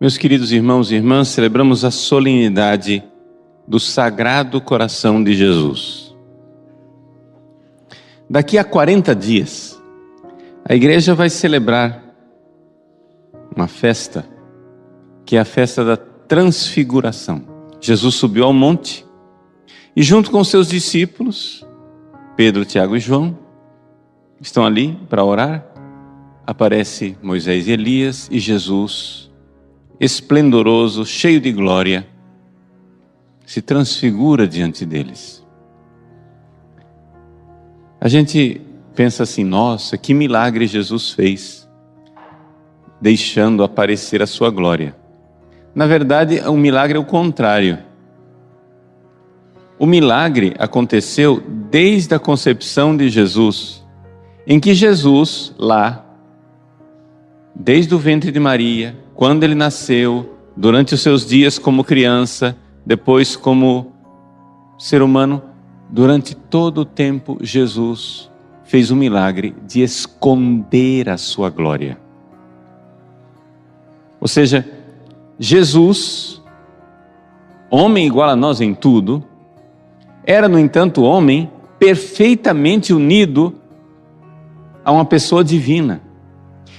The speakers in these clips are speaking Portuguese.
Meus queridos irmãos e irmãs, celebramos a solenidade do Sagrado Coração de Jesus. Daqui a 40 dias, a igreja vai celebrar uma festa, que é a festa da Transfiguração. Jesus subiu ao monte e, junto com seus discípulos, Pedro, Tiago e João, estão ali para orar. Aparece Moisés e Elias e Jesus, esplendoroso, cheio de glória, se transfigura diante deles. A gente pensa assim: nossa, que milagre Jesus fez, deixando aparecer a sua glória. Na verdade, o um milagre é o contrário. O milagre aconteceu desde a concepção de Jesus, em que Jesus, lá, desde o ventre de Maria, quando ele nasceu, durante os seus dias como criança, depois como ser humano, durante todo o tempo, Jesus fez o milagre de esconder a sua glória. Ou seja, Jesus, homem igual a nós em tudo, era, no entanto, homem perfeitamente unido a uma pessoa divina.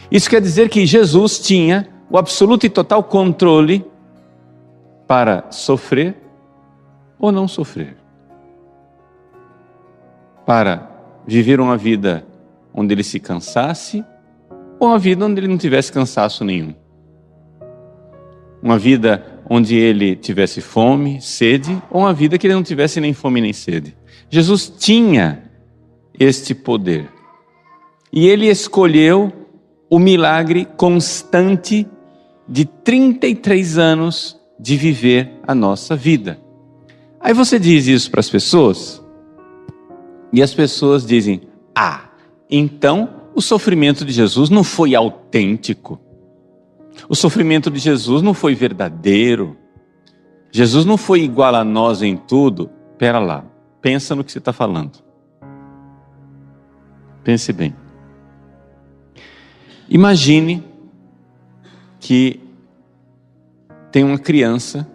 Isso quer dizer que Jesus tinha o absoluto e total controle para sofrer ou não sofrer. Para viver uma vida onde ele se cansasse ou uma vida onde ele não tivesse cansaço nenhum. Uma vida onde ele tivesse fome, sede, ou uma vida que ele não tivesse nem fome nem sede. Jesus tinha este poder. E ele escolheu o milagre constante de 33 anos de viver a nossa vida. Aí você diz isso para as pessoas, e as pessoas dizem: Ah, então o sofrimento de Jesus não foi autêntico. O sofrimento de Jesus não foi verdadeiro. Jesus não foi igual a nós em tudo. Pera lá, pensa no que você está falando. Pense bem. Imagine que tem uma criança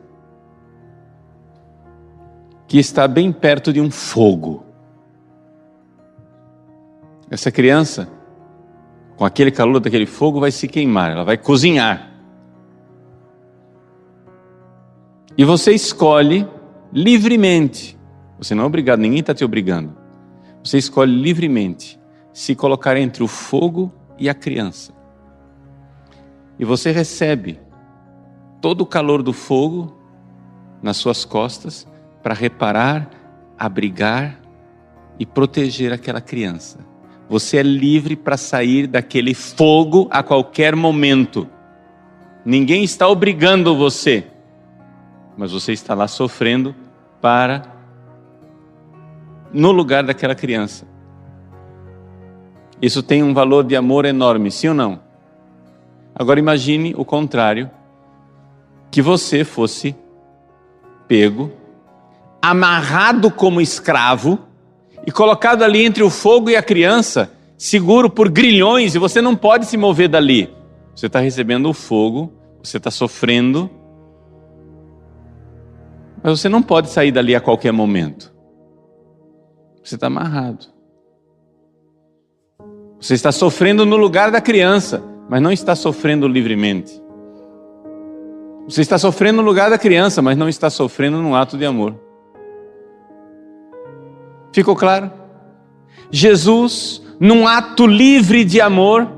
que está bem perto de um fogo. Essa criança com aquele calor daquele fogo, vai se queimar, ela vai cozinhar. E você escolhe livremente, você não é obrigado, ninguém está te obrigando. Você escolhe livremente se colocar entre o fogo e a criança. E você recebe todo o calor do fogo nas suas costas para reparar, abrigar e proteger aquela criança. Você é livre para sair daquele fogo a qualquer momento. Ninguém está obrigando você, mas você está lá sofrendo para no lugar daquela criança. Isso tem um valor de amor enorme, sim ou não? Agora imagine o contrário, que você fosse pego, amarrado como escravo, e colocado ali entre o fogo e a criança, seguro por grilhões, e você não pode se mover dali. Você está recebendo o fogo, você está sofrendo, mas você não pode sair dali a qualquer momento. Você está amarrado. Você está sofrendo no lugar da criança, mas não está sofrendo livremente. Você está sofrendo no lugar da criança, mas não está sofrendo num ato de amor. Ficou claro? Jesus, num ato livre de amor,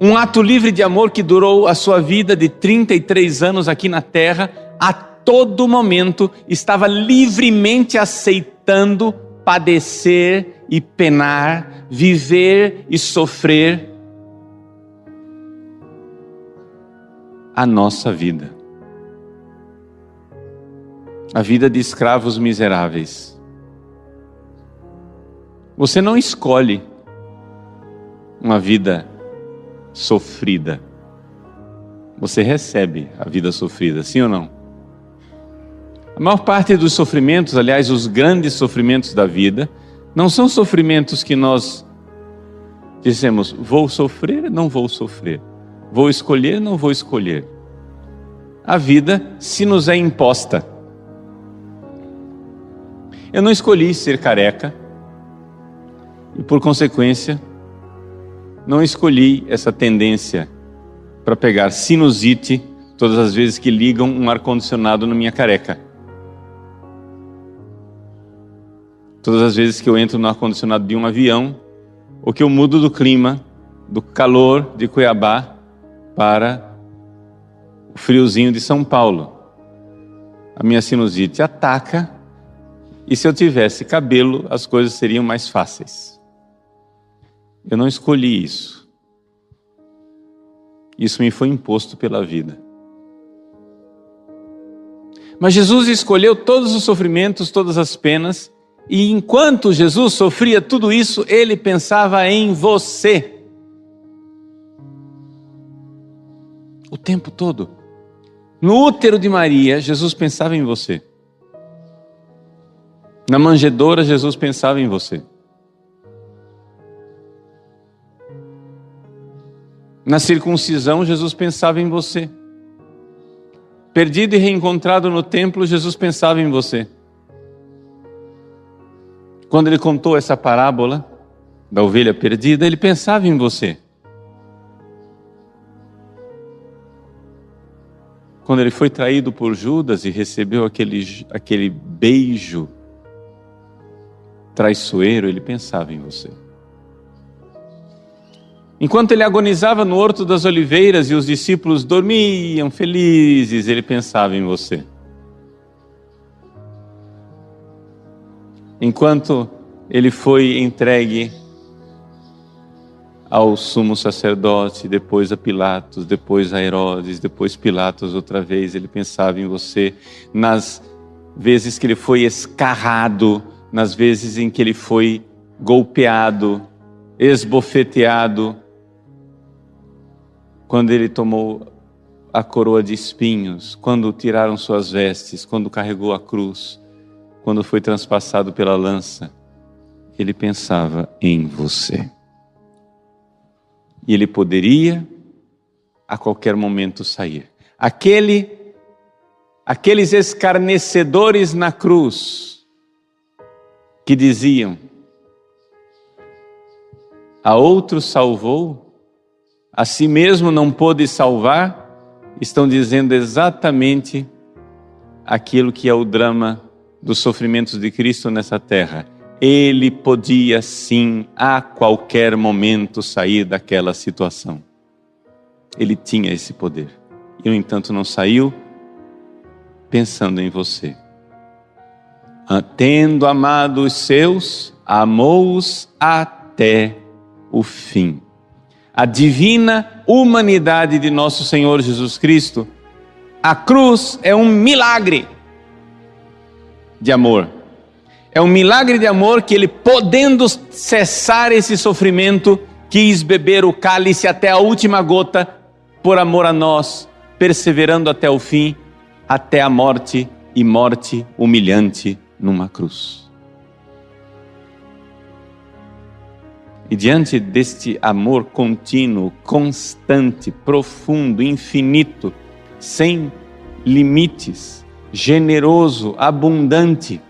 um ato livre de amor que durou a sua vida de 33 anos aqui na terra, a todo momento estava livremente aceitando padecer e penar, viver e sofrer a nossa vida. A vida de escravos miseráveis. Você não escolhe uma vida sofrida. Você recebe a vida sofrida, sim ou não? A maior parte dos sofrimentos, aliás, os grandes sofrimentos da vida, não são sofrimentos que nós dizemos, vou sofrer, não vou sofrer. Vou escolher, não vou escolher. a vida se nos é imposta. Eu não escolhi ser careca e, por consequência, não escolhi essa tendência para pegar sinusite todas as vezes que ligam um ar-condicionado na minha careca. Todas as vezes que eu entro no ar-condicionado de um avião, ou que eu mudo do clima, do calor de Cuiabá para o friozinho de São Paulo. A minha sinusite ataca e se eu tivesse cabelo, as coisas seriam mais fáceis. Eu não escolhi isso. Isso me foi imposto pela vida. Mas Jesus escolheu todos os sofrimentos, todas as penas, e enquanto Jesus sofria tudo isso, ele pensava em você. O tempo todo. No útero de Maria, Jesus pensava em você. Na manjedoura, Jesus pensava em você. Na circuncisão, Jesus pensava em você. Perdido e reencontrado no templo, Jesus pensava em você. Quando ele contou essa parábola da ovelha perdida, ele pensava em você. Quando ele foi traído por Judas e recebeu aquele, aquele beijo traiçoeiro, ele pensava em você. Enquanto ele agonizava no Horto das Oliveiras e os discípulos dormiam felizes, ele pensava em você. Enquanto ele foi entregue ao sumo sacerdote, depois a Pilatos, depois a Herodes, depois Pilatos outra vez, ele pensava em você. Nas vezes que ele foi escarrado, nas vezes em que ele foi golpeado, esbofeteado, quando ele tomou a coroa de espinhos, quando tiraram suas vestes, quando carregou a cruz, quando foi transpassado pela lança, ele pensava em você. E ele poderia a qualquer momento sair. Aquele aqueles escarnecedores na cruz que diziam: A outro salvou, a si mesmo não pôde salvar, estão dizendo exatamente aquilo que é o drama dos sofrimentos de Cristo nessa terra. Ele podia sim, a qualquer momento, sair daquela situação. Ele tinha esse poder. E, no entanto, não saiu pensando em você tendo amado os seus, amou-os até o fim. A divina humanidade de nosso Senhor Jesus Cristo, a cruz é um milagre de amor. É um milagre de amor que ele, podendo cessar esse sofrimento, quis beber o cálice até a última gota, por amor a nós, perseverando até o fim, até a morte e morte humilhante numa cruz. E diante deste amor contínuo, constante, profundo, infinito, sem limites, generoso, abundante,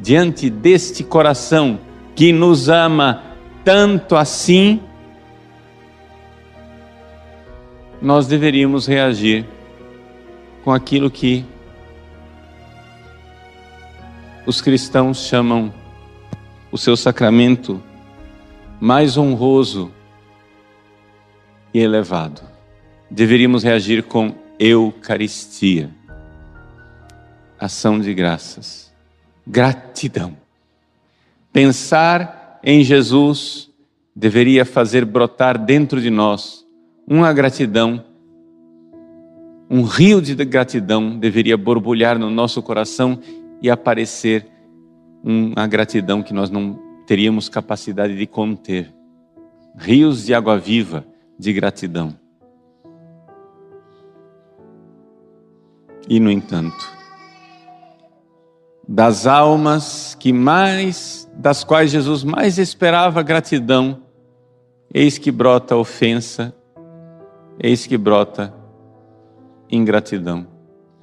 diante deste coração que nos ama tanto assim, nós deveríamos reagir com aquilo que os cristãos chamam o seu sacramento mais honroso e elevado. Deveríamos reagir com Eucaristia, ação de graças, gratidão. Pensar em Jesus deveria fazer brotar dentro de nós uma gratidão, um rio de gratidão deveria borbulhar no nosso coração e aparecer uma gratidão que nós não teríamos capacidade de conter. Rios de água viva de gratidão. E, no entanto, das almas que mais, das quais Jesus mais esperava gratidão, eis que brota ofensa, eis que brota ingratidão.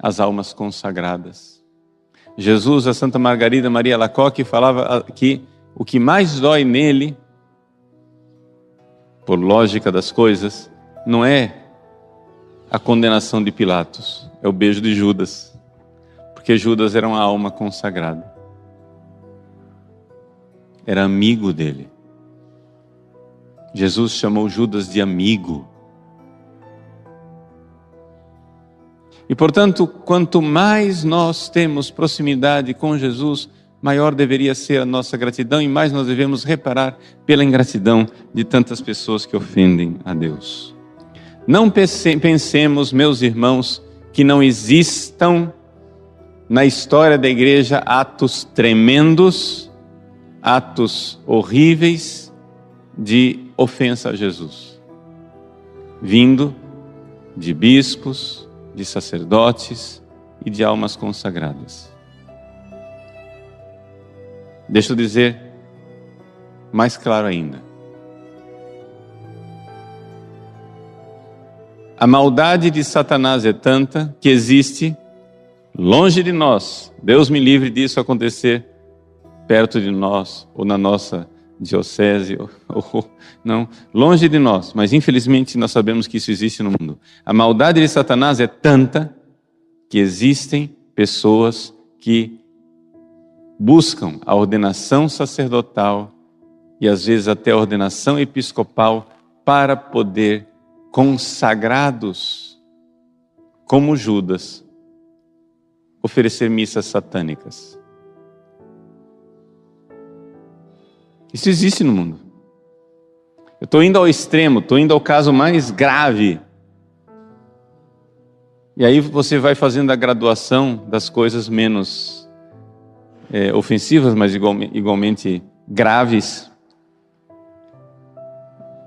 as almas consagradas. Jesus, a Santa Margarida Maria Lacoque, falava que o que mais dói nele, por lógica das coisas, não é a condenação de Pilatos, é o beijo de Judas, porque Judas era uma alma consagrada, era amigo dele. Jesus chamou Judas de amigo. E portanto, quanto mais nós temos proximidade com Jesus, maior deveria ser a nossa gratidão e mais nós devemos reparar pela ingratidão de tantas pessoas que ofendem a Deus. Não pensemos, meus irmãos, que não existam na história da igreja atos tremendos, atos horríveis de ofensa a Jesus, vindo de bispos, de sacerdotes e de almas consagradas. Deixa eu dizer mais claro ainda. A maldade de Satanás é tanta que existe longe de nós. Deus me livre disso acontecer perto de nós ou na nossa diocese, ou, ou, não, longe de nós, mas infelizmente nós sabemos que isso existe no mundo. A maldade de Satanás é tanta que existem pessoas que buscam a ordenação sacerdotal e às vezes até a ordenação episcopal para poder, consagrados como Judas, oferecer missas satânicas. Isso existe no mundo. Eu estou indo ao extremo, estou indo ao caso mais grave. E aí você vai fazendo a graduação das coisas menos é, ofensivas, mas igualmente, igualmente graves,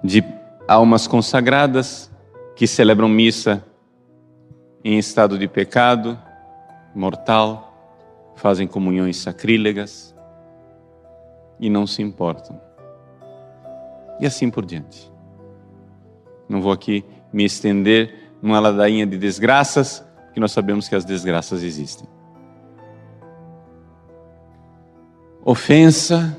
de almas consagradas que celebram missa em estado de pecado mortal, fazem comunhões sacrílegas e não se importam. E assim por diante. Não vou aqui me estender numa ladainha de desgraças, porque nós sabemos que as desgraças existem. Ofensa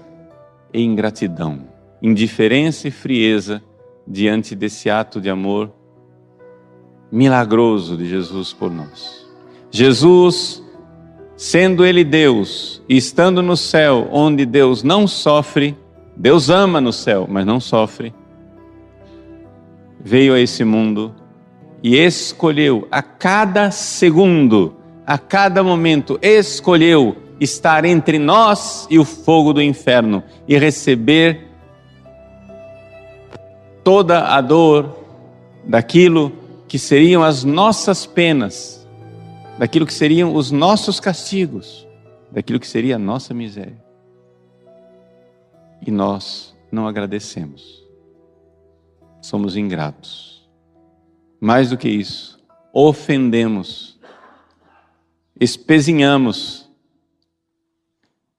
e ingratidão, indiferença e frieza diante desse ato de amor milagroso de Jesus por nós. Jesus sendo Ele Deus e estando no céu, onde Deus não sofre, Deus ama no céu, mas não sofre, veio a esse mundo e escolheu a cada segundo, a cada momento, escolheu estar entre nós e o fogo do inferno e receber toda a dor daquilo que seriam as nossas penas daquilo que seriam os nossos castigos, daquilo que seria a nossa miséria. E nós não agradecemos. Somos ingratos. Mais do que isso, ofendemos, espezinhamos.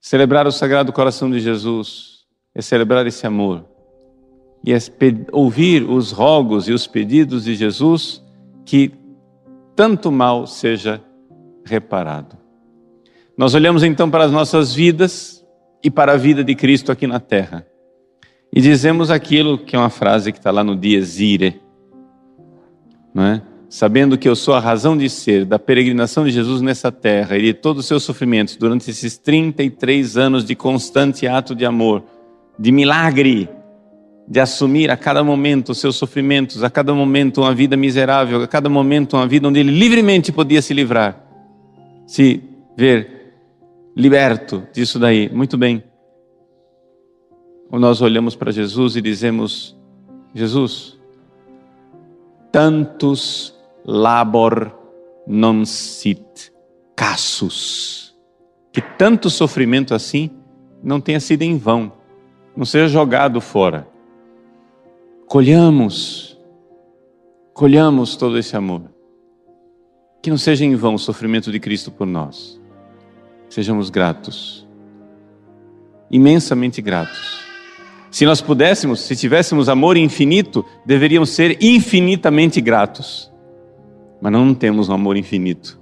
Celebrar o Sagrado Coração de Jesus é celebrar esse amor e é ouvir os rogos e os pedidos de Jesus que tanto mal seja reparado. Nós olhamos então para as nossas vidas e para a vida de Cristo aqui na terra e dizemos aquilo que é uma frase que está lá no Dies Irae, não é? Sabendo que eu sou a razão de ser da peregrinação de Jesus nessa terra e de todos os seus sofrimentos durante esses 33 anos de constante ato de amor, de milagre, de assumir a cada momento os seus sofrimentos, a cada momento uma vida miserável, a cada momento uma vida onde ele livremente podia se livrar se ver liberto disso daí. Muito bem. Ou nós olhamos para Jesus e dizemos: Jesus, tantos labor non sit casus. Que tanto sofrimento assim não tenha sido em vão, não seja jogado fora. Colhamos, colhamos todo esse amor. Que não seja em vão o sofrimento de Cristo por nós. Sejamos gratos. Imensamente gratos. Se nós pudéssemos, se tivéssemos amor infinito, deveríamos ser infinitamente gratos. Mas não temos um amor infinito.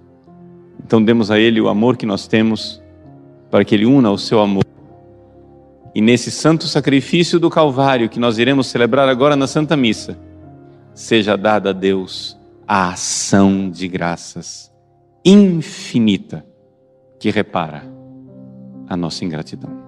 Então demos a Ele o amor que nós temos, para que Ele una o seu amor. E nesse santo sacrifício do Calvário que nós iremos celebrar agora na Santa Missa, seja dada a Deus a ação de graças infinita que repara a nossa ingratidão.